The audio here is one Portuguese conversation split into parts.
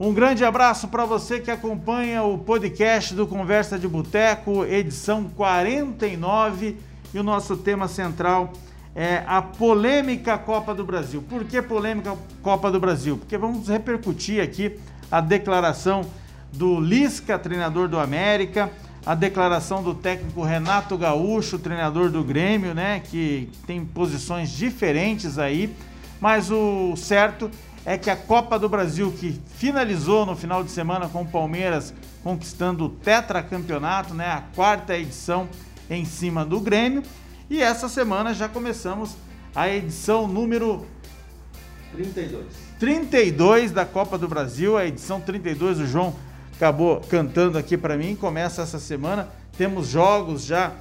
Um grande abraço para você que acompanha o podcast do Conversa de Boteco, edição 49, e o nosso tema central é a polêmica Copa do Brasil. Por que polêmica Copa do Brasil? Porque vamos repercutir aqui a declaração do Lisca, treinador do América, a declaração do técnico Renato Gaúcho, treinador do Grêmio, né, que tem posições diferentes aí, mas o certo é que a Copa do Brasil, que finalizou no final de semana com o Palmeiras conquistando o tetracampeonato, né, a quarta edição em cima do Grêmio, e essa semana já começamos a edição número 32. 32 da Copa do Brasil, a edição 32, o João acabou cantando aqui para mim, começa essa semana. Temos jogos já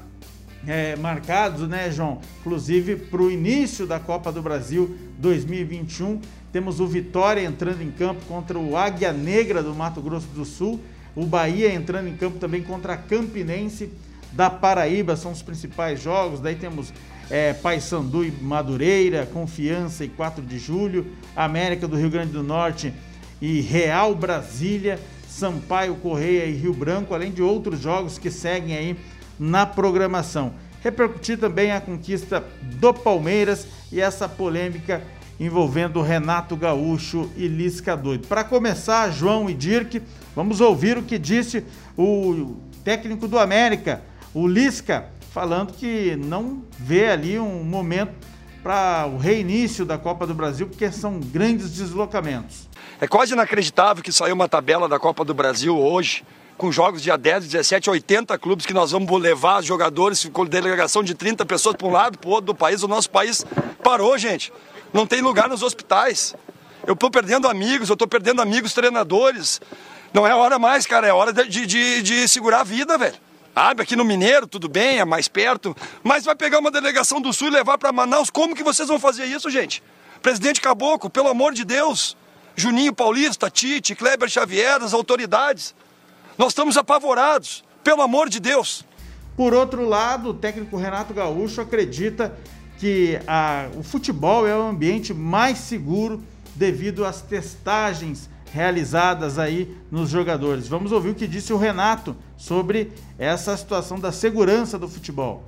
é, marcados, né, João? Inclusive para o início da Copa do Brasil 2021. Temos o Vitória entrando em campo contra o Águia Negra do Mato Grosso do Sul. O Bahia entrando em campo também contra a Campinense da Paraíba. São os principais jogos. Daí temos é, Paysandu e Madureira, Confiança e 4 de Julho, América do Rio Grande do Norte e Real Brasília. Sampaio Correia e Rio Branco, além de outros jogos que seguem aí na programação. Repercutir também a conquista do Palmeiras e essa polêmica envolvendo Renato Gaúcho e Lisca Doido. Para começar, João e Dirk, vamos ouvir o que disse o técnico do América, o Lisca, falando que não vê ali um momento para o reinício da Copa do Brasil, porque são grandes deslocamentos. É quase inacreditável que saiu uma tabela da Copa do Brasil hoje, com jogos dia 10, 17, 80 clubes que nós vamos levar jogadores com delegação de 30 pessoas para um lado, para o outro do país. O nosso país parou, gente. Não tem lugar nos hospitais. Eu estou perdendo amigos, eu estou perdendo amigos treinadores. Não é hora mais, cara, é hora de, de, de segurar a vida, velho. Sabe, aqui no Mineiro, tudo bem, é mais perto, mas vai pegar uma delegação do Sul e levar para Manaus. Como que vocês vão fazer isso, gente? Presidente Caboclo, pelo amor de Deus. Juninho Paulista, Tite, Kleber Xavier, as autoridades. Nós estamos apavorados, pelo amor de Deus. Por outro lado, o técnico Renato Gaúcho acredita que a, o futebol é o ambiente mais seguro devido às testagens realizadas aí nos jogadores. Vamos ouvir o que disse o Renato sobre essa situação da segurança do futebol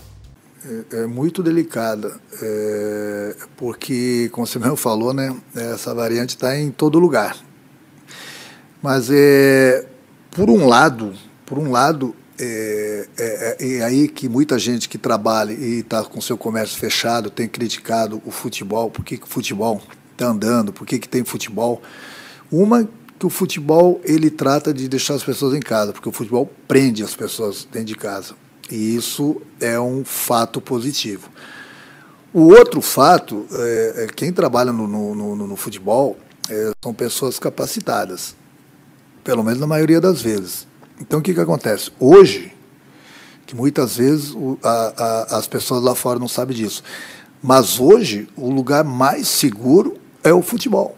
é, é muito delicada, é, porque, como você mesmo falou, né, essa variante está em todo lugar. Mas é, por um lado, por um lado, é, é, é, aí que muita gente que trabalha e está com seu comércio fechado tem criticado o futebol, por que, que o futebol está andando, por que, que tem futebol. Uma que o futebol ele trata de deixar as pessoas em casa, porque o futebol prende as pessoas dentro de casa. E isso é um fato positivo. O outro fato, é, é quem trabalha no, no, no, no futebol é, são pessoas capacitadas, pelo menos na maioria das vezes. Então o que, que acontece? Hoje, que muitas vezes o, a, a, as pessoas lá fora não sabem disso, mas hoje o lugar mais seguro é o futebol.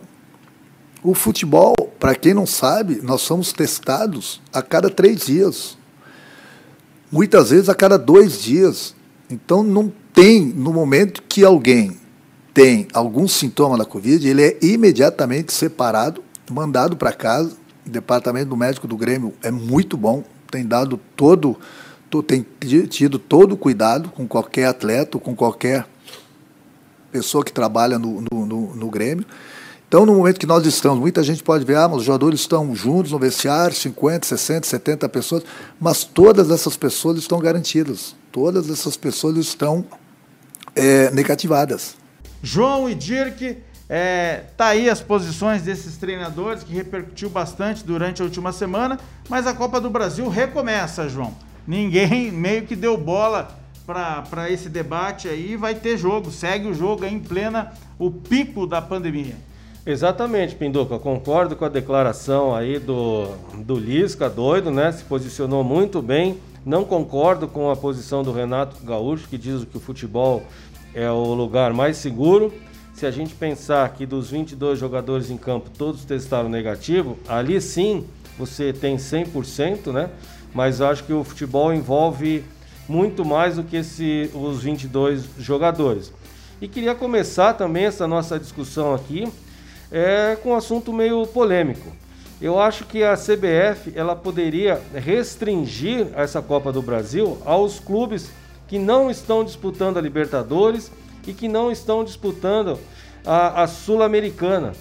O futebol, para quem não sabe, nós somos testados a cada três dias muitas vezes a cada dois dias. Então, não tem, no momento que alguém tem algum sintoma da Covid, ele é imediatamente separado, mandado para casa. Departamento médico do Grêmio é muito bom, tem dado todo, tem tido todo o cuidado com qualquer atleta, com qualquer pessoa que trabalha no, no, no, no Grêmio. Então, no momento que nós estamos, muita gente pode ver, ah, mas os jogadores estão juntos no vestiário, 50, 60, 70 pessoas, mas todas essas pessoas estão garantidas, todas essas pessoas estão é, negativadas. João e Dirk, é, tá aí as posições desses treinadores que repercutiu bastante durante a última semana, mas a Copa do Brasil recomeça, João. Ninguém meio que deu bola para esse debate aí, vai ter jogo, segue o jogo em plena o pico da pandemia. Exatamente, Pinduca, concordo com a declaração aí do, do Lisca, doido, né? Se posicionou muito bem. Não concordo com a posição do Renato Gaúcho, que diz que o futebol é o lugar mais seguro. Se a gente pensar que dos 22 jogadores em campo todos testaram negativo, ali sim você tem 100%, né? Mas acho que o futebol envolve muito mais do que esse, os 22 jogadores. E queria começar também essa nossa discussão aqui é, com um assunto meio polêmico. Eu acho que a CBF ela poderia restringir essa Copa do Brasil aos clubes que não estão disputando a Libertadores e que não estão disputando a, a Sul-Americana,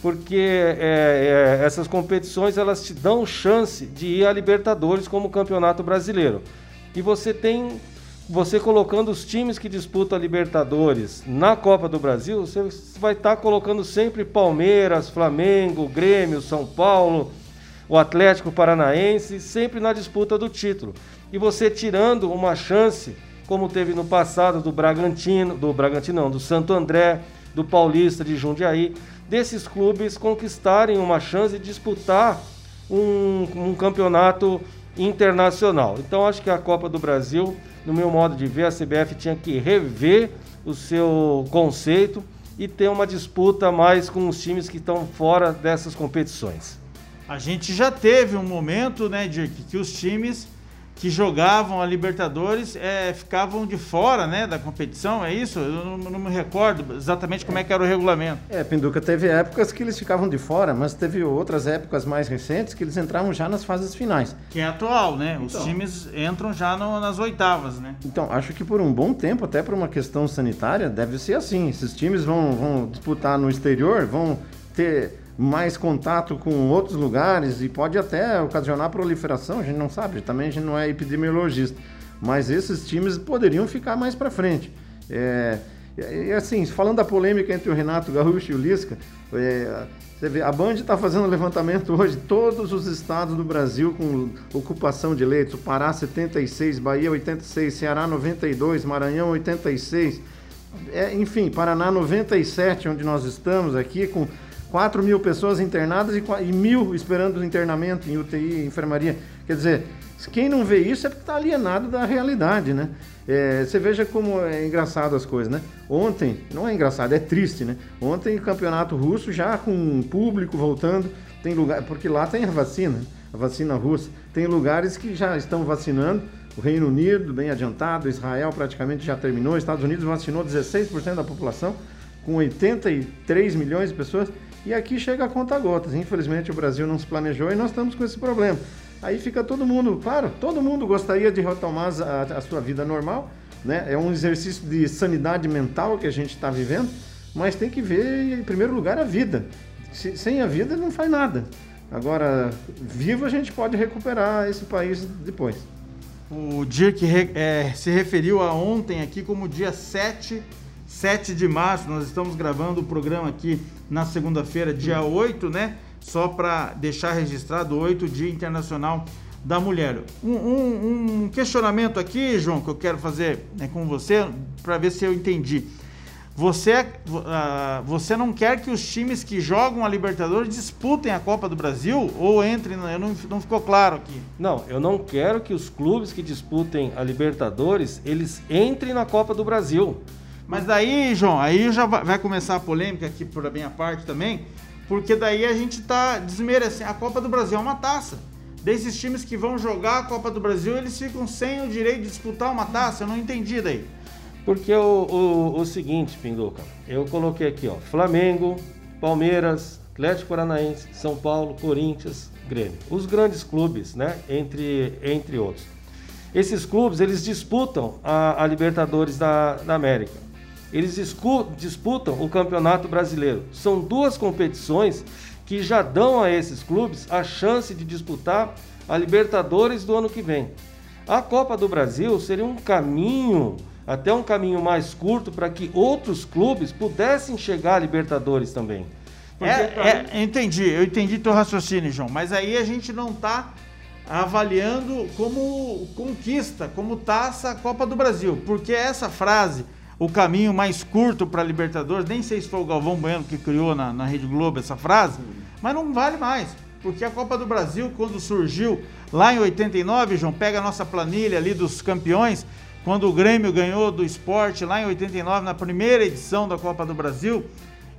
porque é, é, essas competições elas te dão chance de ir à Libertadores como Campeonato Brasileiro. E você tem você colocando os times que disputam a Libertadores na Copa do Brasil, você vai estar tá colocando sempre Palmeiras, Flamengo, Grêmio, São Paulo, o Atlético Paranaense, sempre na disputa do título. E você tirando uma chance, como teve no passado do Bragantino, do Bragantino não, do Santo André, do Paulista de Jundiaí, desses clubes conquistarem uma chance de disputar um, um campeonato internacional. Então acho que a Copa do Brasil no meu modo de ver, a CBF tinha que rever o seu conceito e ter uma disputa mais com os times que estão fora dessas competições. A gente já teve um momento, né, Dirk, que os times que jogavam a Libertadores é, ficavam de fora né, da competição, é isso? Eu não, não, me recordo exatamente como é que era o regulamento. É, Pinduca, teve épocas que eles ficavam de fora, mas teve outras épocas mais recentes que eles entravam já nas fases finais. Que é atual, né? Então, Os times entram já no, nas oitavas, né? Então, acho que por um bom tempo, até por uma questão sanitária, deve ser assim. Esses times vão, vão disputar no exterior, vão ter mais contato com outros lugares e pode até ocasionar proliferação, a gente não sabe, também a gente não é epidemiologista, mas esses times poderiam ficar mais para frente. É, e assim, falando da polêmica entre o Renato Gaúcho e o Lisca, é, você vê, a Band está fazendo levantamento hoje, todos os estados do Brasil com ocupação de leitos, Pará 76, Bahia 86, Ceará 92, Maranhão 86, é, enfim, Paraná 97, onde nós estamos aqui, com 4 mil pessoas internadas e, e mil esperando internamento em UTI, enfermaria. Quer dizer, quem não vê isso é porque está alienado da realidade, né? É, você veja como é engraçado as coisas, né? Ontem, não é engraçado, é triste, né? Ontem o campeonato russo já com público voltando, tem lugar, porque lá tem a vacina, a vacina russa. Tem lugares que já estão vacinando, o Reino Unido bem adiantado, Israel praticamente já terminou, Estados Unidos vacinou 16% da população, com 83 milhões de pessoas. E aqui chega a conta gotas. Infelizmente o Brasil não se planejou e nós estamos com esse problema. Aí fica todo mundo, claro, todo mundo gostaria de retomar a, a sua vida normal, né? É um exercício de sanidade mental que a gente está vivendo, mas tem que ver, em primeiro lugar, a vida. Se, sem a vida não faz nada. Agora, vivo a gente pode recuperar esse país depois. O Dirk é, se referiu a ontem aqui como dia 7 7 de março, nós estamos gravando o programa aqui na segunda-feira, dia 8, né? Só para deixar registrado, 8, Dia Internacional da Mulher. Um, um, um, questionamento aqui, João, que eu quero fazer né, com você, para ver se eu entendi. Você, uh, você não quer que os times que jogam a Libertadores disputem a Copa do Brasil ou entrem? Não, não ficou claro aqui. Não, eu não quero que os clubes que disputem a Libertadores eles entrem na Copa do Brasil. Mas daí, João, aí já vai começar a polêmica aqui por a minha parte também, porque daí a gente tá desmerecendo. A Copa do Brasil é uma taça. Desses times que vão jogar a Copa do Brasil, eles ficam sem o direito de disputar uma taça. Eu não entendi daí. Porque o, o, o seguinte, Pinduca, eu coloquei aqui, ó, Flamengo, Palmeiras, Atlético Paranaense, São Paulo, Corinthians, Grêmio. Os grandes clubes, né? Entre, entre outros. Esses clubes, eles disputam a, a Libertadores da, da América eles disputam o Campeonato Brasileiro. São duas competições que já dão a esses clubes a chance de disputar a Libertadores do ano que vem. A Copa do Brasil seria um caminho, até um caminho mais curto, para que outros clubes pudessem chegar à Libertadores também. É, é, entendi, eu entendi teu raciocínio, João, mas aí a gente não está avaliando como conquista, como taça a Copa do Brasil, porque essa frase o caminho mais curto para a Libertadores. Nem sei se foi o Galvão Bueno que criou na, na Rede Globo essa frase, mas não vale mais. Porque a Copa do Brasil, quando surgiu lá em 89, João, pega a nossa planilha ali dos campeões, quando o Grêmio ganhou do esporte lá em 89, na primeira edição da Copa do Brasil,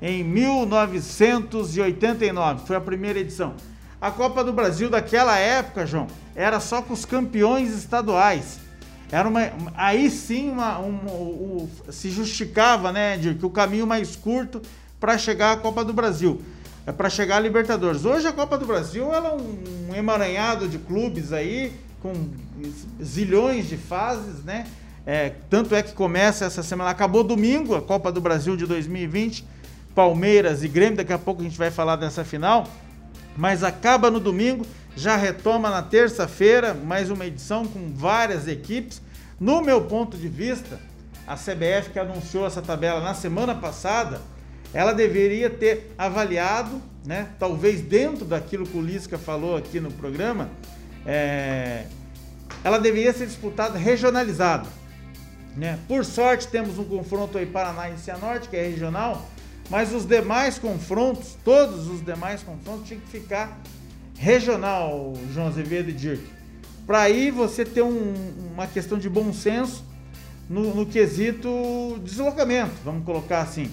em 1989, foi a primeira edição. A Copa do Brasil daquela época, João, era só com os campeões estaduais. Era uma, aí sim uma, um, um, se justificava, né, de que o caminho mais curto para chegar à Copa do Brasil. é para chegar à Libertadores. Hoje a Copa do Brasil ela é um emaranhado de clubes aí com zilhões de fases, né? É, tanto é que começa essa semana, acabou domingo a Copa do Brasil de 2020, Palmeiras e Grêmio, daqui a pouco a gente vai falar dessa final, mas acaba no domingo, já retoma na terça-feira, mais uma edição com várias equipes. No meu ponto de vista, a CBF que anunciou essa tabela na semana passada, ela deveria ter avaliado, né, talvez dentro daquilo que o Lisca falou aqui no programa, é, ela deveria ser disputada regionalizada. Né? Por sorte, temos um confronto aí Paraná e Cianorte, que é regional, mas os demais confrontos, todos os demais confrontos, tinham que ficar regional, João Azevedo e Dirk. Para aí você ter um, uma questão de bom senso no, no quesito deslocamento, vamos colocar assim.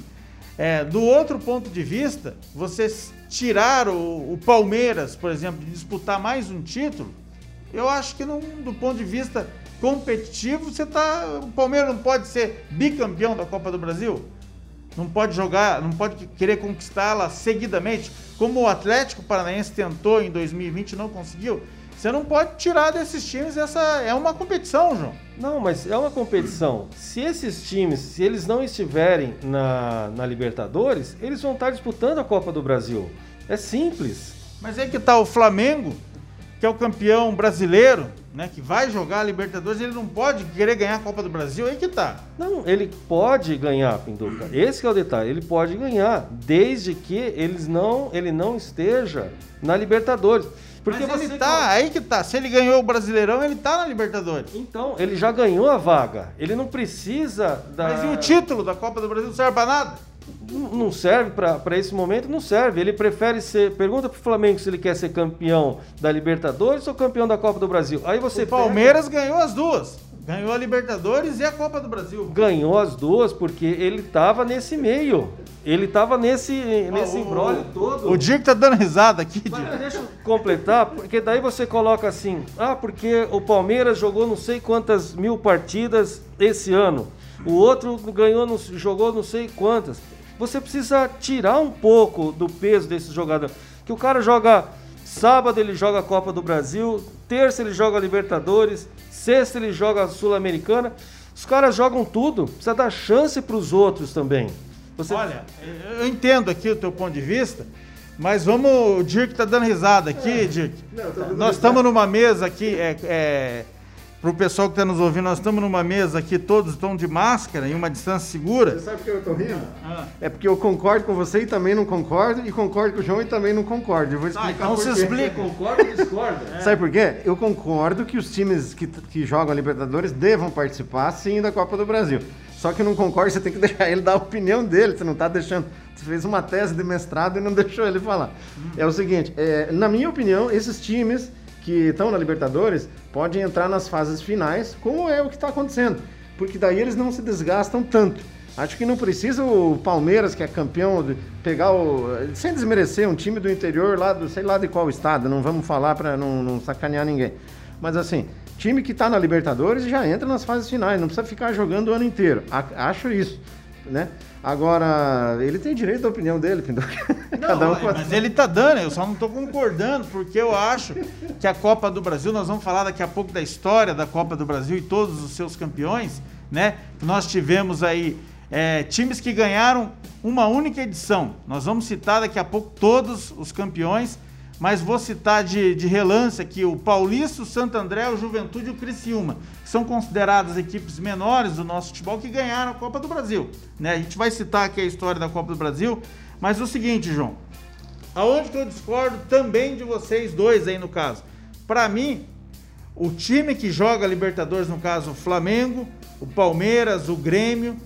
É, do outro ponto de vista, você tirar o, o, Palmeiras, por exemplo, de disputar mais um título, eu acho que não, do ponto de vista competitivo, você tá. O Palmeiras não pode ser bicampeão da Copa do Brasil. Não pode jogar, não pode querer conquistá-la seguidamente, como o Atlético Paranaense tentou em 2020 e não conseguiu. Você não pode tirar desses times essa é uma competição, João. Não, mas é uma competição. Se esses times, se eles não estiverem na, na Libertadores, eles vão estar disputando a Copa do Brasil. É simples. Mas é que tá o Flamengo, que é o campeão brasileiro, né, que vai jogar a Libertadores, ele não pode querer ganhar a Copa do Brasil, aí que tá. Não, ele pode ganhar, Pinduca. Esse é o detalhe, ele pode ganhar, desde que eles não, ele não esteja na Libertadores. Porque Mas ele tá, aí que tá. Se ele ganhou o Brasileirão, ele tá na Libertadores. Então, ele já ganhou a vaga. Ele não precisa da. Mas e o título da Copa do Brasil não serve pra nada? Não serve para esse momento, não serve. Ele prefere ser. Pergunta pro Flamengo se ele quer ser campeão da Libertadores ou campeão da Copa do Brasil. Aí você. O Palmeiras pega... ganhou as duas. Ganhou a Libertadores e a Copa do Brasil. Ganhou as duas porque ele tava nesse meio. Ele tava nesse, nesse oh, embrólio todo. O Dirk tá dando risada aqui, Mas, Deixa eu completar, porque daí você coloca assim: ah, porque o Palmeiras jogou não sei quantas mil partidas esse ano. O outro ganhou, jogou não sei quantas você precisa tirar um pouco do peso desse jogador. Que o cara joga sábado ele joga a Copa do Brasil, terça ele joga a Libertadores, sexta ele joga a Sul-Americana. Os caras jogam tudo, precisa dar chance para os outros também. Você... Olha, eu entendo aqui o teu ponto de vista, mas vamos. O Dirk tá dando risada aqui, é. Dirk. Não, Nós estamos numa mesa aqui, é, é para o pessoal que está nos ouvindo, nós estamos numa mesa aqui, todos estão de máscara, em uma distância segura. Você sabe por que eu estou rindo? Ah. É porque eu concordo com você e também não concordo, e concordo com o João e também não concordo. Eu vou explicar ah, então por se explica. Concorda ou discorda? É. Sabe por quê? Eu concordo que os times que, que jogam a Libertadores devam participar, sim, da Copa do Brasil. Só que não concordo, você tem que deixar ele dar a opinião dele, você não está deixando. Você fez uma tese de mestrado e não deixou ele falar. Hum. É o seguinte, é, na minha opinião, esses times que estão na Libertadores podem entrar nas fases finais, como é o que está acontecendo, porque daí eles não se desgastam tanto. Acho que não precisa o Palmeiras, que é campeão, pegar o. Sem desmerecer, um time do interior lá do sei lá de qual estado, não vamos falar para não, não sacanear ninguém. Mas assim, time que está na Libertadores já entra nas fases finais, não precisa ficar jogando o ano inteiro. Acho isso, né? Agora, ele tem direito à opinião dele, Pinto. Não, um mas ele tá dando, eu só não tô concordando, porque eu acho que a Copa do Brasil, nós vamos falar daqui a pouco da história da Copa do Brasil e todos os seus campeões, né? Nós tivemos aí é, times que ganharam uma única edição. Nós vamos citar daqui a pouco todos os campeões mas vou citar de, de relance aqui o Paulista, o Santo André, o Juventude e o Criciúma, que são consideradas equipes menores do nosso futebol que ganharam a Copa do Brasil. Né? A gente vai citar aqui a história da Copa do Brasil, mas o seguinte, João, aonde que eu discordo também de vocês dois aí no caso? Para mim, o time que joga Libertadores, no caso o Flamengo, o Palmeiras, o Grêmio,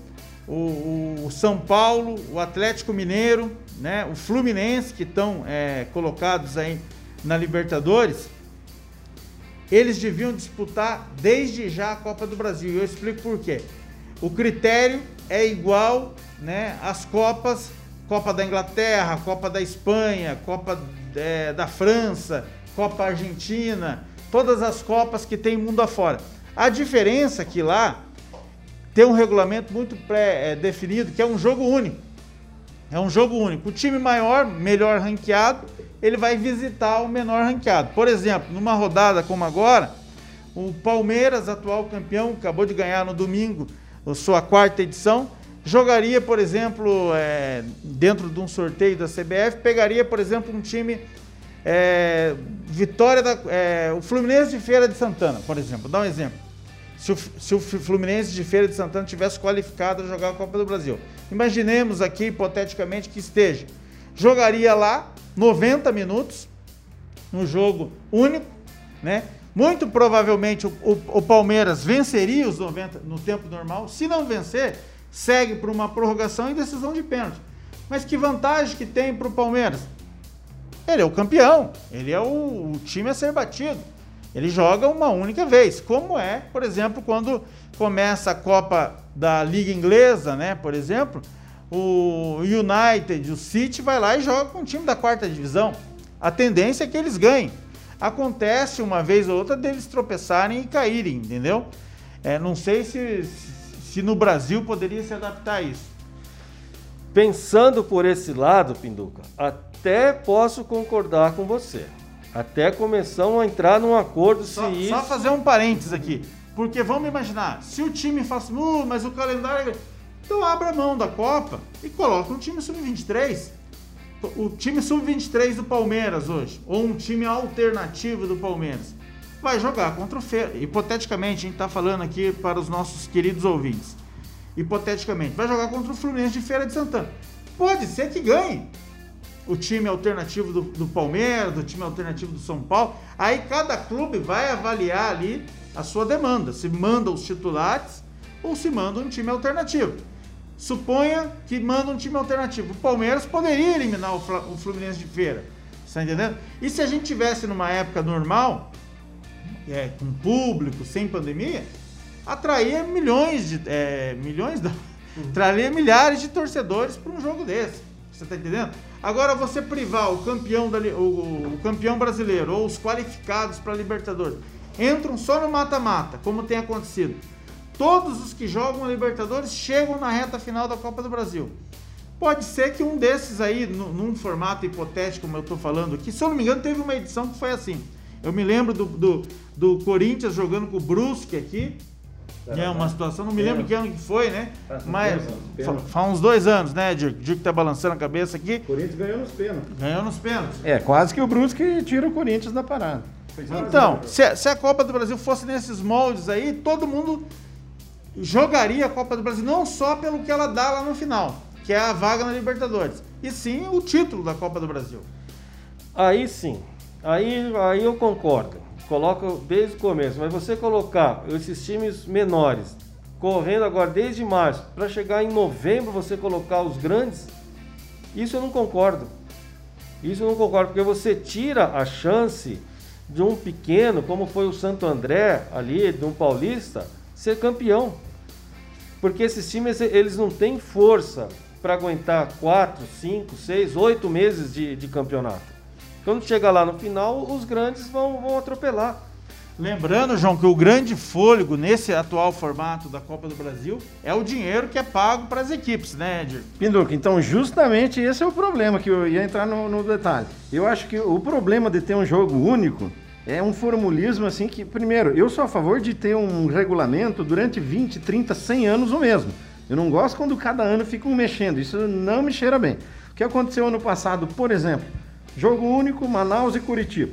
o, o São Paulo, o Atlético Mineiro, né, o Fluminense, que estão é, colocados aí na Libertadores, eles deviam disputar desde já a Copa do Brasil. E eu explico por quê. O critério é igual né, às Copas, Copa da Inglaterra, Copa da Espanha, Copa é, da França, Copa Argentina, todas as Copas que tem mundo afora. A diferença é que lá tem um regulamento muito pré-definido, que é um jogo único. É um jogo único. O time maior, melhor ranqueado, ele vai visitar o menor ranqueado. Por exemplo, numa rodada como agora, o Palmeiras, atual campeão, acabou de ganhar no domingo sua quarta edição, jogaria, por exemplo, é, dentro de um sorteio da CBF, pegaria, por exemplo, um time é, Vitória da é, o Fluminense de Feira de Santana, por exemplo. Dá um exemplo. Se o, se o Fluminense de Feira de Santana tivesse qualificado a jogar a Copa do Brasil, imaginemos aqui hipoteticamente que esteja, jogaria lá 90 minutos, um jogo único, né? Muito provavelmente o, o, o Palmeiras venceria os 90 no tempo normal. Se não vencer, segue para uma prorrogação e decisão de pênalti. Mas que vantagem que tem para o Palmeiras? Ele é o campeão, ele é o, o, time a ser batido. Ele joga uma única vez, como é, por exemplo, quando começa a Copa da Liga Inglesa, né? Por exemplo, o United, o City vai lá e joga com o time da quarta divisão. A tendência é que eles ganhem. Acontece uma vez ou outra deles tropeçarem e caírem, entendeu? É, não sei se, se no Brasil poderia se adaptar a isso. Pensando por esse lado, Pinduca, até posso concordar com você. Até começamos a entrar num acordo só, se Só fazer um parênteses aqui. Porque vamos imaginar, se o time assim, uh, mas o calendário. É então abra mão da Copa e coloca um time sub-23 o time sub-23 do Palmeiras hoje, ou um time alternativo do Palmeiras, vai jogar contra o Feira. Hipoteticamente, a gente está falando aqui para os nossos queridos ouvintes. Hipoteticamente, vai jogar contra o Fluminense de Feira de Santana. Pode ser que ganhe o time alternativo do, do Palmeiras, do time alternativo do São Paulo. Aí cada clube vai avaliar ali a sua demanda, se manda os titulares ou se manda um time alternativo. Suponha que manda um time alternativo. O Palmeiras poderia eliminar o Fluminense de feira. Está entendendo? E se a gente tivesse numa época normal, é, com público, sem pandemia, atraía milhões de. É, milhões não. Traria milhares de torcedores para um jogo desse. Você está entendendo? Agora você privar o campeão, da, o, o campeão brasileiro ou os qualificados para a Libertadores entram só no mata-mata, como tem acontecido Todos os que jogam a Libertadores chegam na reta final da Copa do Brasil. Pode ser que um desses aí, num formato hipotético, como eu estou falando aqui, se eu não me engano, teve uma edição que foi assim. Eu me lembro do, do, do Corinthians jogando com o Brusque aqui. É uma situação, não me lembro que ano que foi, né? Mas faz uns dois anos, né, Dirk? Dirk tá balançando a cabeça aqui. O Corinthians ganhou nos pênaltis. Ganhou nos pênaltis. É, quase que o Brusque tira o Corinthians da parada. Então, se, se a Copa do Brasil fosse nesses moldes aí, todo mundo jogaria a Copa do Brasil não só pelo que ela dá lá no final, que é a vaga na Libertadores, e sim o título da Copa do Brasil. Aí sim, aí, aí eu concordo. Coloca desde o começo, mas você colocar esses times menores correndo agora desde março para chegar em novembro você colocar os grandes, isso eu não concordo. Isso eu não concordo, porque você tira a chance de um pequeno, como foi o Santo André ali, de um paulista, ser campeão. Porque esses times eles não têm força para aguentar 4, 5, 6, 8 meses de, de campeonato. Quando chega lá no final, os grandes vão, vão atropelar. Lembrando, João, que o grande fôlego nesse atual formato da Copa do Brasil é o dinheiro que é pago para as equipes, né, Edir? Pinduca, então justamente esse é o problema que eu ia entrar no, no detalhe. Eu acho que o problema de ter um jogo único é um formulismo assim que, primeiro, eu sou a favor de ter um regulamento durante 20, 30, 100 anos o mesmo. Eu não gosto quando cada ano ficam mexendo, isso não me cheira bem. O que aconteceu ano passado, por exemplo, jogo único, Manaus e Curitiba.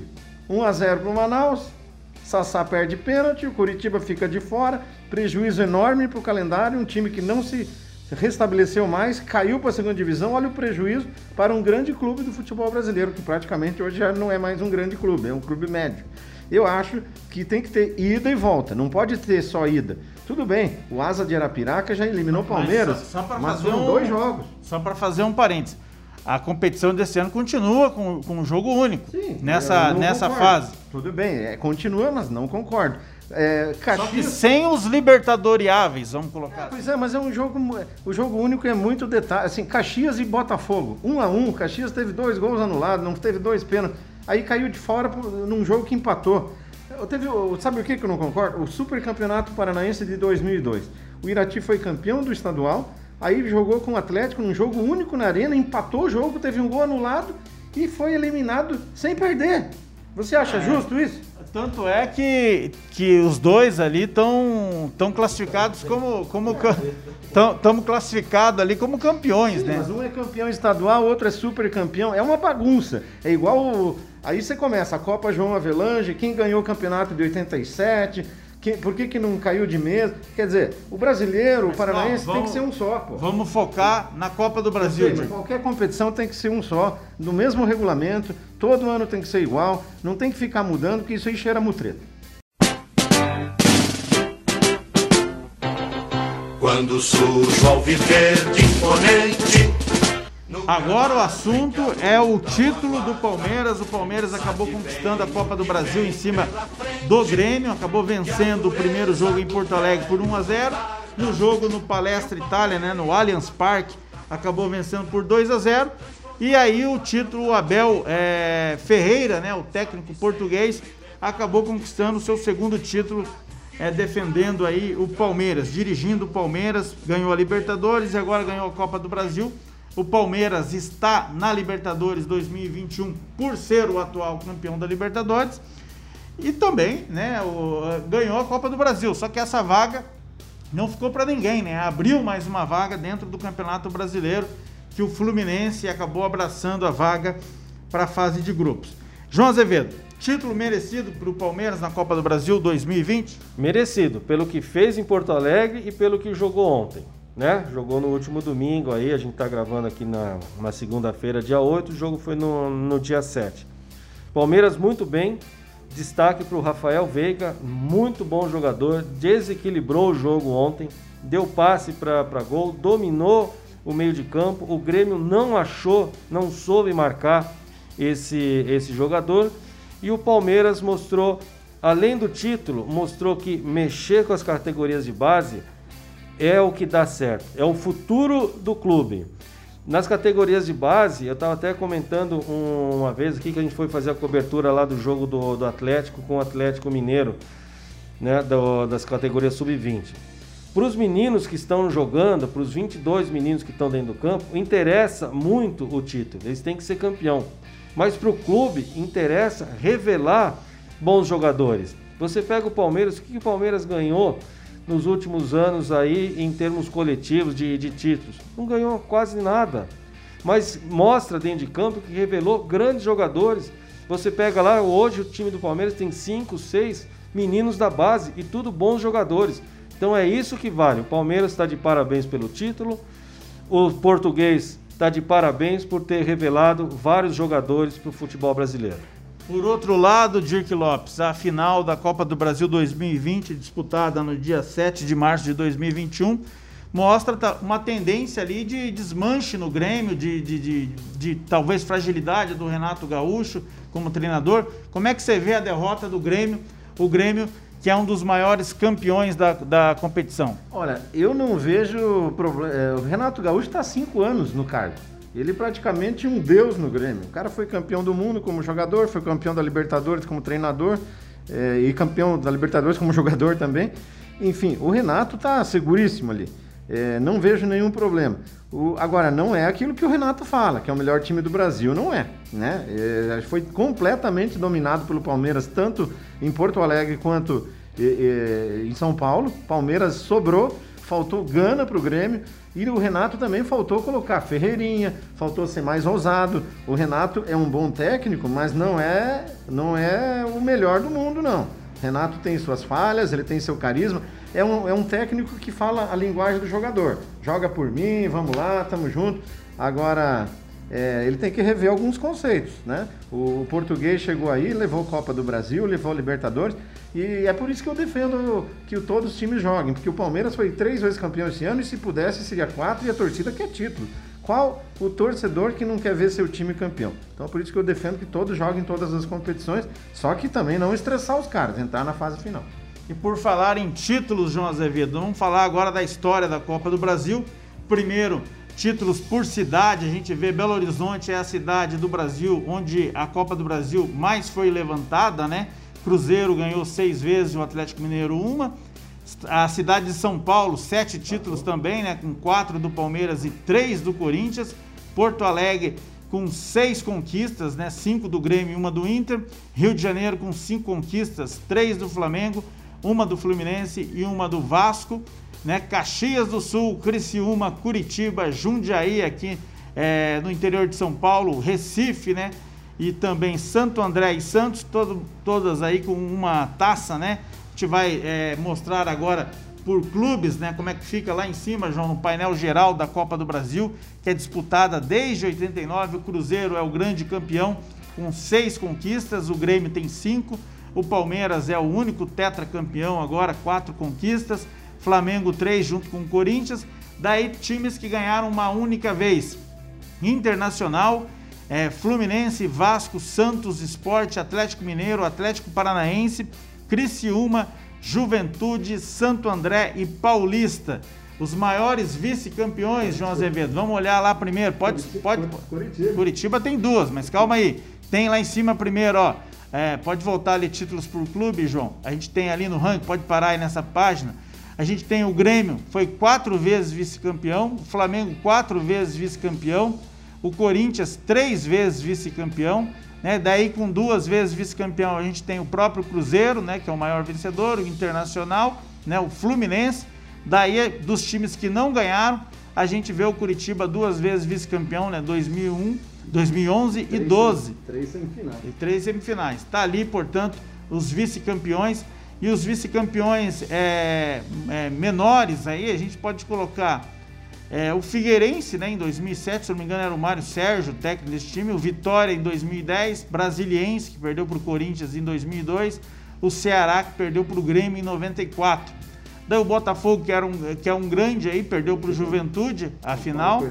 1 a 0 para o Manaus, Sassá perde pênalti, o Curitiba fica de fora, prejuízo enorme para o calendário, um time que não se restabeleceu mais, caiu para a segunda divisão. Olha o prejuízo para um grande clube do futebol brasileiro, que praticamente hoje já não é mais um grande clube, é um clube médio. Eu acho que tem que ter ida e volta, não pode ter só ida. Tudo bem, o Asa de Arapiraca já eliminou o Palmeiras, mas, só, só mas foram um, dois jogos. Só para fazer um parênteses. A competição desse ano continua com, com um jogo único Sim, nessa, nessa fase. Tudo bem, é, continua, mas não concordo. É, Caxias... Só que sem os libertadoriáveis, vamos colocar. É, pois é, mas é um jogo. O jogo único é muito detalhe. Assim, Caxias e Botafogo. Um a um, Caxias teve dois gols anulados, não teve dois pênaltis. Aí caiu de fora num jogo que empatou. Eu teve, sabe o que, que eu não concordo? O Super Campeonato Paranaense de 2002. O Irati foi campeão do estadual, Aí jogou com o Atlético num jogo único na arena, empatou o jogo, teve um gol anulado e foi eliminado sem perder. Você acha é. justo isso? Tanto é que, que os dois ali estão tão classificados como. como Estamos classificados ali como campeões, Sim, né? Mas um é campeão estadual, outro é super campeão. É uma bagunça. É igual. Aí você começa a Copa João Avelange, quem ganhou o campeonato de 87, que, por que, que não caiu de mesa? Quer dizer, o brasileiro, mas, o paranaense vamos, tem que ser um só, pô. Vamos focar na Copa do Brasil. Sei, qualquer competição tem que ser um só, no mesmo regulamento, todo ano tem que ser igual, não tem que ficar mudando, porque isso aí cheira mutreta. Quando surge ao viver de imponente Agora o assunto é o título do Palmeiras. O Palmeiras acabou conquistando a Copa do Brasil em cima do Grêmio, acabou vencendo o primeiro jogo em Porto Alegre por 1 a 0. No jogo no Palestra Itália, né, no Allianz Parque, acabou vencendo por 2 a 0. E aí o título, o Abel é, Ferreira, né, o técnico português, acabou conquistando o seu segundo título, é, defendendo aí o Palmeiras, dirigindo o Palmeiras, ganhou a Libertadores e agora ganhou a Copa do Brasil. O Palmeiras está na Libertadores 2021 por ser o atual campeão da Libertadores e também, né, o, ganhou a Copa do Brasil. Só que essa vaga não ficou para ninguém, né? Abriu mais uma vaga dentro do Campeonato Brasileiro que o Fluminense acabou abraçando a vaga para a fase de grupos. João Azevedo, título merecido para o Palmeiras na Copa do Brasil 2020? Merecido, pelo que fez em Porto Alegre e pelo que jogou ontem né? Jogou no último domingo aí, a gente tá gravando aqui na, na segunda-feira, dia 8, o jogo foi no, no dia 7. Palmeiras muito bem, destaque para o Rafael Veiga, muito bom jogador, desequilibrou o jogo ontem, deu passe para gol, dominou o meio de campo, o Grêmio não achou, não soube marcar esse, esse jogador e o Palmeiras mostrou, além do título, mostrou que mexer com as categorias de base é o que dá certo, é o futuro do clube. Nas categorias de base, eu estava até comentando uma vez aqui que a gente foi fazer a cobertura lá do jogo do, do Atlético com o Atlético Mineiro, né, do, das categorias sub-20. Para os meninos que estão jogando, para os 22 meninos que estão dentro do campo, interessa muito o título, eles têm que ser campeão. Mas para o clube, interessa revelar bons jogadores. Você pega o Palmeiras, o que o Palmeiras ganhou nos últimos anos aí em termos coletivos de, de títulos. Não ganhou quase nada. Mas mostra dentro de campo que revelou grandes jogadores. Você pega lá, hoje o time do Palmeiras tem cinco, seis meninos da base e tudo bons jogadores. Então é isso que vale. O Palmeiras está de parabéns pelo título. O português está de parabéns por ter revelado vários jogadores para o futebol brasileiro. Por outro lado, Dirk Lopes, a final da Copa do Brasil 2020, disputada no dia 7 de março de 2021, mostra uma tendência ali de desmanche no Grêmio, de, de, de, de, talvez fragilidade do Renato Gaúcho como treinador. Como é que você vê a derrota do Grêmio? O Grêmio que é um dos maiores campeões da, da competição. Olha, eu não vejo problema. É, o Renato Gaúcho está há cinco anos no cargo. Ele praticamente um deus no Grêmio. O cara foi campeão do mundo como jogador, foi campeão da Libertadores como treinador é, e campeão da Libertadores como jogador também. Enfim, o Renato tá seguríssimo ali. É, não vejo nenhum problema. O, agora, não é aquilo que o Renato fala, que é o melhor time do Brasil. Não é. Né? É, foi completamente dominado pelo Palmeiras, tanto em Porto Alegre quanto em São Paulo. Palmeiras sobrou, faltou gana para o Grêmio. E o Renato também faltou colocar Ferreirinha, faltou ser mais ousado. O Renato é um bom técnico, mas não é, não é o melhor do mundo, não. Renato tem suas falhas, ele tem seu carisma. É um, é um técnico que fala a linguagem do jogador. Joga por mim, vamos lá, tamo junto. Agora, é, ele tem que rever alguns conceitos, né? O, português chegou aí, levou Copa do Brasil, levou Libertadores. E é por isso que eu defendo que todos os times joguem, porque o Palmeiras foi três vezes campeão esse ano e se pudesse seria quatro e a torcida quer título. Qual o torcedor que não quer ver seu time campeão? Então é por isso que eu defendo que todos joguem todas as competições, só que também não estressar os caras, entrar na fase final. E por falar em títulos, João Azevedo, vamos falar agora da história da Copa do Brasil. Primeiro, títulos por cidade, a gente vê Belo Horizonte é a cidade do Brasil onde a Copa do Brasil mais foi levantada, né? Cruzeiro ganhou seis vezes, o Atlético Mineiro uma. A cidade de São Paulo, sete títulos também, né? Com quatro do Palmeiras e três do Corinthians. Porto Alegre com seis conquistas, né? Cinco do Grêmio e uma do Inter. Rio de Janeiro com cinco conquistas, três do Flamengo, uma do Fluminense e uma do Vasco. Né? Caxias do Sul, Criciúma, Curitiba, Jundiaí aqui é, no interior de São Paulo, Recife, né? E também Santo André e Santos, todo, todas aí com uma taça, né? A gente vai é, mostrar agora por clubes, né? Como é que fica lá em cima, João, no painel geral da Copa do Brasil, que é disputada desde 89. O Cruzeiro é o grande campeão com seis conquistas, o Grêmio tem cinco, o Palmeiras é o único tetracampeão agora, quatro conquistas, Flamengo três junto com o Corinthians. Daí times que ganharam uma única vez. Internacional, é, Fluminense, Vasco, Santos, Esporte, Atlético Mineiro, Atlético Paranaense, Criciúma, Juventude, Santo André e Paulista. Os maiores vice-campeões, João Azevedo. Vamos olhar lá primeiro. Pode, pode. Curitiba. Curitiba tem duas, mas calma aí. Tem lá em cima primeiro, ó. É, pode voltar ali títulos por clube, João. A gente tem ali no ranking, pode parar aí nessa página. A gente tem o Grêmio, foi quatro vezes vice-campeão. O Flamengo, quatro vezes vice-campeão o Corinthians três vezes vice-campeão, né? Daí com duas vezes vice-campeão a gente tem o próprio Cruzeiro, né? Que é o maior vencedor, o Internacional, né? O Fluminense. Daí dos times que não ganharam, a gente vê o Curitiba duas vezes vice-campeão, né? 2001, 2011 três, e 12. Três semifinais. E três semifinais. Está ali, portanto, os vice-campeões e os vice-campeões é, é, menores aí a gente pode colocar é, o Figueirense, né, em 2007, se não me engano, era o Mário Sérgio, técnico desse time. O Vitória em 2010, Brasiliense, que perdeu para o Corinthians em 2002. O Ceará, que perdeu para o Grêmio em 94. Daí o Botafogo, que, era um, que é um grande aí, perdeu para o Juventude, a final.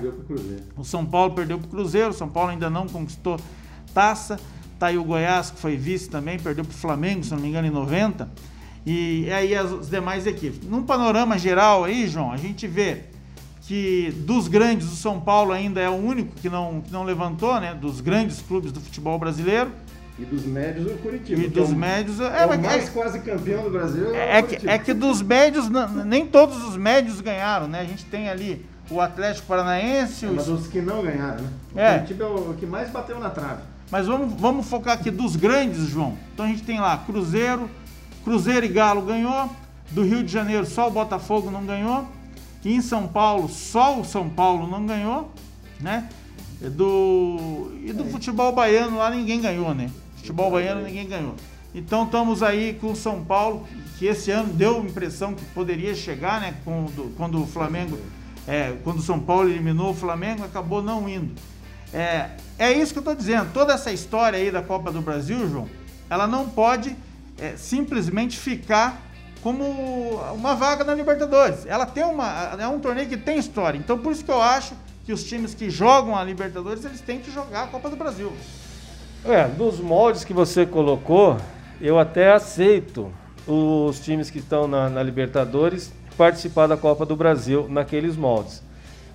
O São Paulo perdeu para o Cruzeiro. O São Paulo ainda não conquistou taça. Tá aí o Goiás, que foi vice também, perdeu para o Flamengo, se não me engano, em 90. E aí as demais equipes. Num panorama geral aí, João, a gente vê que dos grandes, o São Paulo ainda é o único que não, que não levantou, né? Dos grandes clubes do futebol brasileiro. E dos médios, o Curitiba. E dos é médios. É, é, o mais é, quase campeão do Brasil. É, é que, é que dos médios, nem todos os médios ganharam, né? A gente tem ali o Atlético Paranaense. É, mas os que não ganharam, né? O é. Curitiba é o que mais bateu na trave. Mas vamos, vamos focar aqui dos grandes, João. Então a gente tem lá Cruzeiro, Cruzeiro e Galo ganhou. Do Rio de Janeiro, só o Botafogo não ganhou que em São Paulo só o São Paulo não ganhou, né? Do, e do futebol baiano lá ninguém ganhou, né? Futebol baiano ninguém ganhou. Então estamos aí com o São Paulo, que esse ano deu a impressão que poderia chegar, né? Quando, quando o Flamengo, é, quando o São Paulo eliminou o Flamengo, acabou não indo. É, é isso que eu estou dizendo. Toda essa história aí da Copa do Brasil, João, ela não pode é, simplesmente ficar como uma vaga na Libertadores. Ela tem uma é um torneio que tem história. Então por isso que eu acho que os times que jogam a Libertadores, eles têm que jogar a Copa do Brasil. É, dos moldes que você colocou, eu até aceito os times que estão na, na Libertadores participar da Copa do Brasil naqueles moldes.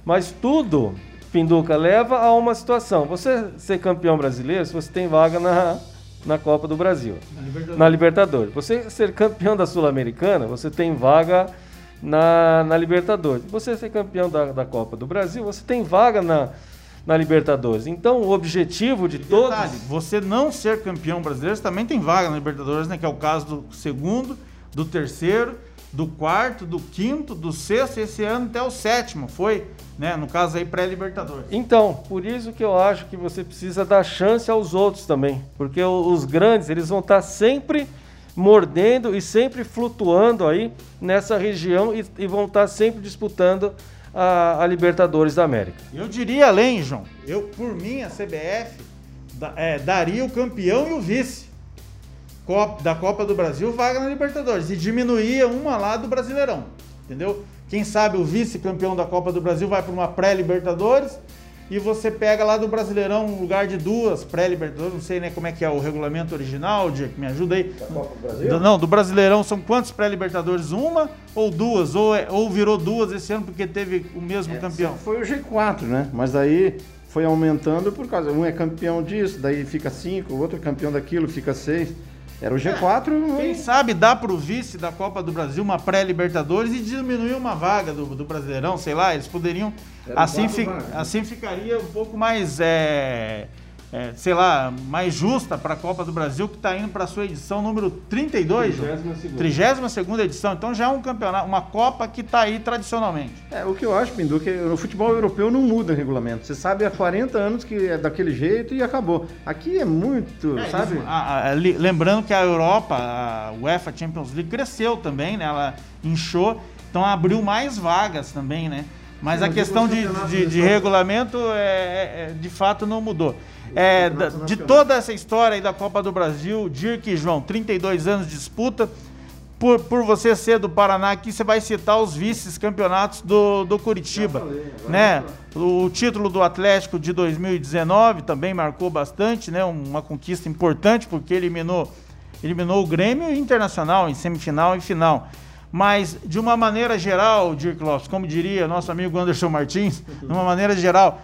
Mas tudo, Pinduca, leva a uma situação. Você ser campeão brasileiro, se você tem vaga na, na Copa do Brasil. Na Libertadores. Na Libertadores. Você ser campeão da Sul-Americana, você tem vaga na, na Libertadores. Você ser campeão da, da Copa do Brasil, você tem vaga na, na Libertadores. Então, o objetivo de todos. Você não ser campeão brasileiro, você também tem vaga na Libertadores, né? Que é o caso do segundo, do terceiro do quarto, do quinto, do sexto, esse ano até o sétimo, foi, né? No caso aí pré-libertadores. Então, por isso que eu acho que você precisa dar chance aos outros também, porque os grandes, eles vão estar sempre mordendo e sempre flutuando aí nessa região e, e vão estar sempre disputando a, a, Libertadores da América. Eu diria além, João, eu por mim a CBF da, é, daria o campeão e o vice. Copa, da Copa do Brasil, vaga na Libertadores. E diminuía uma lá do Brasileirão. Entendeu? Quem sabe o vice-campeão da Copa do Brasil vai para uma pré-Libertadores e você pega lá do Brasileirão um lugar de duas pré-Libertadores, não sei né, como é que é o regulamento original, Diego, me ajuda aí. Da Copa do Brasil? Não, do Brasileirão são quantos pré-Libertadores? Uma ou duas? Ou, é, ou virou duas esse ano porque teve o mesmo é, campeão? Foi o G4, né? Mas aí foi aumentando por causa. Um é campeão disso, daí fica cinco, o outro é campeão daquilo, fica seis. Era o G4. Quem sabe dá pro vice da Copa do Brasil uma pré-Libertadores e diminuir uma vaga do, do Brasileirão, sei lá, eles poderiam. Era Assim, fi- vagas. assim ficaria um pouco mais, é, é, sei lá, mais justa para a Copa do Brasil, que está indo para sua edição número 32, João. 32ª. 32 edição. Então já é um campeonato, uma Copa que está aí tradicionalmente. É, o que eu acho, Pindu, que no futebol europeu não muda o regulamento. Você sabe há 40 anos que é daquele jeito e acabou. Aqui é muito, É, sabe? a- a- lembrando que a Europa, a UEFA Champions League cresceu também, né? Ela inchou, então abriu mais vagas também, né? Mas Sim, a questão de, de- de regulamento, é, é- é, de fato, não mudou. É, da- campeonatos de toda essa história aí da Copa do Brasil, Dirk e João, 32 anos de disputa. Por, por você ser do Paraná aqui, você vai citar os vices-campeonatos do, do Curitiba. Falei, né? O título do Atlético de 2019 também marcou bastante, né? Uma conquista importante, porque eliminou, eliminou o Grêmio Internacional em semifinal e final. Mas, de uma maneira geral, Dirk Lopes, como diria nosso amigo Anderson Martins, de uma maneira geral,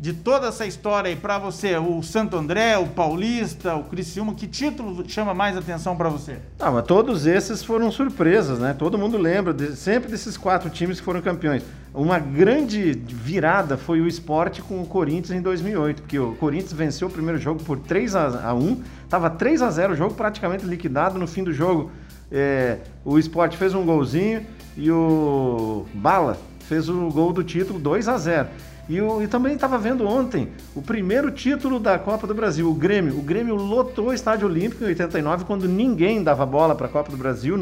de toda essa história aí para você, o Santo André, o Paulista, o Criciúma, que título chama mais atenção para você? Ah, mas todos esses foram surpresas, né? Todo mundo lembra de- sempre desses quatro times que foram campeões. Uma grande virada foi o esporte com o Corinthians em 2008, porque o Corinthians venceu o primeiro jogo por 3 a 1 Tava 3 a 0 o jogo praticamente liquidado. No fim do jogo, é, o esporte fez um golzinho e o Bala fez o gol do título 2 a 0 e, o- e também estava vendo ontem o primeiro título da Copa do Brasil, o Grêmio. O Grêmio lotou o Estádio Olímpico em 89, quando ninguém dava bola para a Copa do Brasil,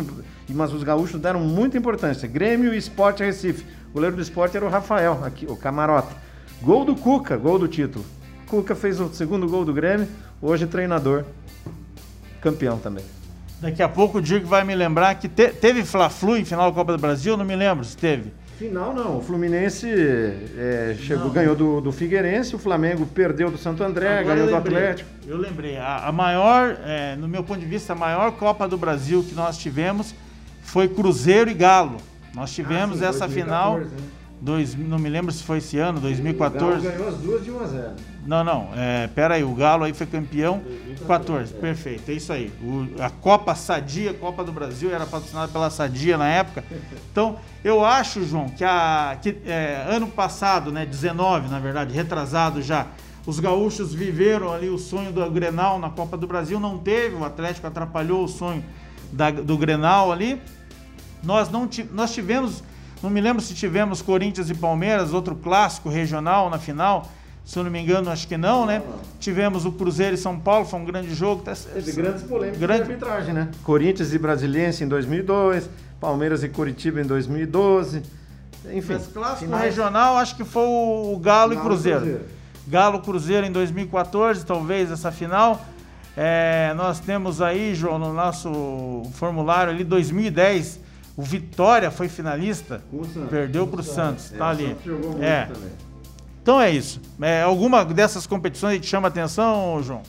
mas os gaúchos deram muita importância. Grêmio e Esporte Recife. O goleiro do esporte era o Rafael, aqui, o Camarota. Gol do Cuca, gol do título. Cuca fez o segundo gol do Grêmio, hoje treinador, campeão também. Daqui a pouco o Dirk vai me lembrar que te- teve Fla-Flu em final da Copa do Brasil, não me lembro se teve. Final não, o Fluminense é, chegou, ganhou do, do Figueirense, o Flamengo perdeu do Santo André, Agora ganhou do lembrei, Atlético. Eu lembrei, a, a maior, é, no meu ponto de vista, a maior Copa do Brasil que nós tivemos foi Cruzeiro e Galo. Nós tivemos sim, essa 2014, final, né? Dois, não me lembro se foi esse ano, 2014. ganhou as duas de 1 a 0. Não, não, é, pera aí, o Galo aí foi campeão 14, perfeito, é isso aí. O- a Copa Sadia, Copa do Brasil, era patrocinada pela Sadia na época. Então, eu acho, João, que, a, que é, ano passado, né, 19, na verdade, retrasado já, os gaúchos viveram ali o sonho do Grenal na Copa do Brasil, não teve, o Atlético atrapalhou o sonho da- do Grenal ali. Nós não nós tivemos, não me lembro se tivemos Corinthians e Palmeiras, outro clássico regional na final. Se eu não me engano, acho que não, né? Tivemos o Cruzeiro e São Paulo, foi um grande jogo. Tá- Teve grandes polêmicas Grande- de arbitragem, né? Corinthians e Brasiliense em 2002, Palmeiras e Curitiba em 2012. Enfim, Mas clássico finais- regional, acho que foi o Galo, e Galo e Cruzeiro. Cruzeiro. Galo Cruzeiro em 2014, talvez essa final. É, nós temos aí, João, no nosso formulário ali, 2010, o Vitória foi finalista, Santos. perdeu para o Santos, É, tá o ali. Santos jogou muito É. também. Então é isso. É, alguma dessas competições aí te chama atenção, João?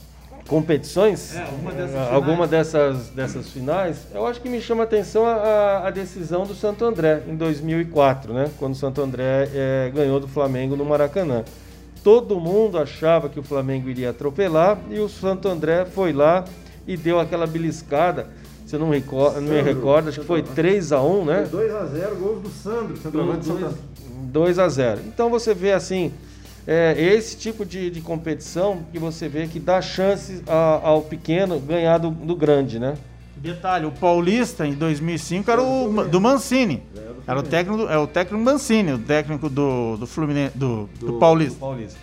competições, É, alguma dessas eh, finais. alguma dessas, dessas finais, eu acho que me chama a atenção a, a- decisão do Santo André em 2004, né? Quando o Santo André eh, ganhou do Flamengo no Maracanã. Todo mundo achava que o Flamengo iria atropelar e o Santo André foi lá e deu aquela beliscada. Você não, recor não me Sandro, recorda, acho que foi 3 a 1 né? 2 a 0 gols do Sandro, centroavante do Santo André. 2 a 0. Então você vê assim, é, esse tipo de, de competição que você vê que dá chances a- ao pequeno ganhar do, do grande, né? Detalhe, o Paulista em 2005 era o do Mancini. Era o técnico, do- é o técnico Mancini, o técnico do, do Fluminense, do, do Paulista. Do Paulista.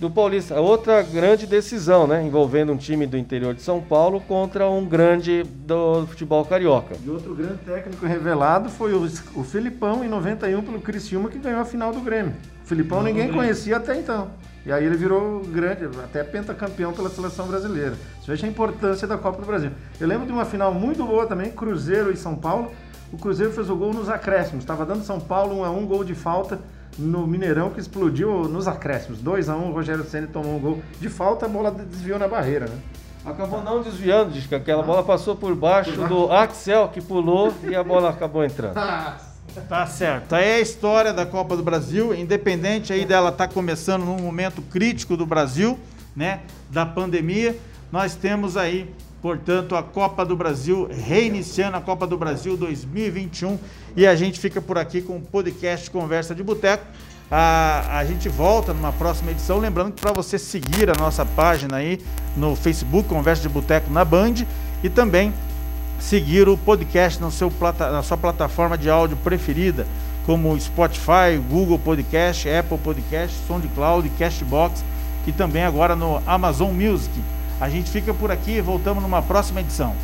Do Paulista. Outra grande decisão, né? Envolvendo um time do interior de São Paulo contra um grande do futebol carioca. E outro grande técnico revelado foi o, o Filipão, em 91, pelo Criciúma, que ganhou a final do Grêmio. O Filipão ninguém conhecia até então. E aí ele virou grande, até pentacampeão pela seleção brasileira. Você veja a importância da Copa do Brasil. Eu lembro de uma final muito boa também, Cruzeiro e São Paulo. O Cruzeiro fez o gol nos acréscimos. Estava dando São Paulo 1 a 1 gol de falta no Mineirão que explodiu nos acréscimos. 2 a 1 o Rogério Ceni tomou um gol de falta, a bola desviou na barreira, né? Acabou não desviando, diz que aquela bola passou por baixo do Axel que pulou e a bola acabou entrando. Tá certo. Aí é a história da Copa do Brasil, independente aí dela estar começando num momento crítico do Brasil, né, da pandemia, nós temos aí Portanto, a Copa do Brasil, reiniciando a Copa do Brasil 2021. E a gente fica por aqui com o podcast Conversa de Boteco. A, a gente volta numa próxima edição. Lembrando que para você seguir a nossa página aí no Facebook, Conversa de Boteco na Band, e também seguir o podcast no seu, na sua plataforma de áudio preferida, como Spotify, Google Podcast, Apple Podcast, SoundCloud, Castbox e também agora no Amazon Music. A gente fica por aqui e voltamos numa próxima edição.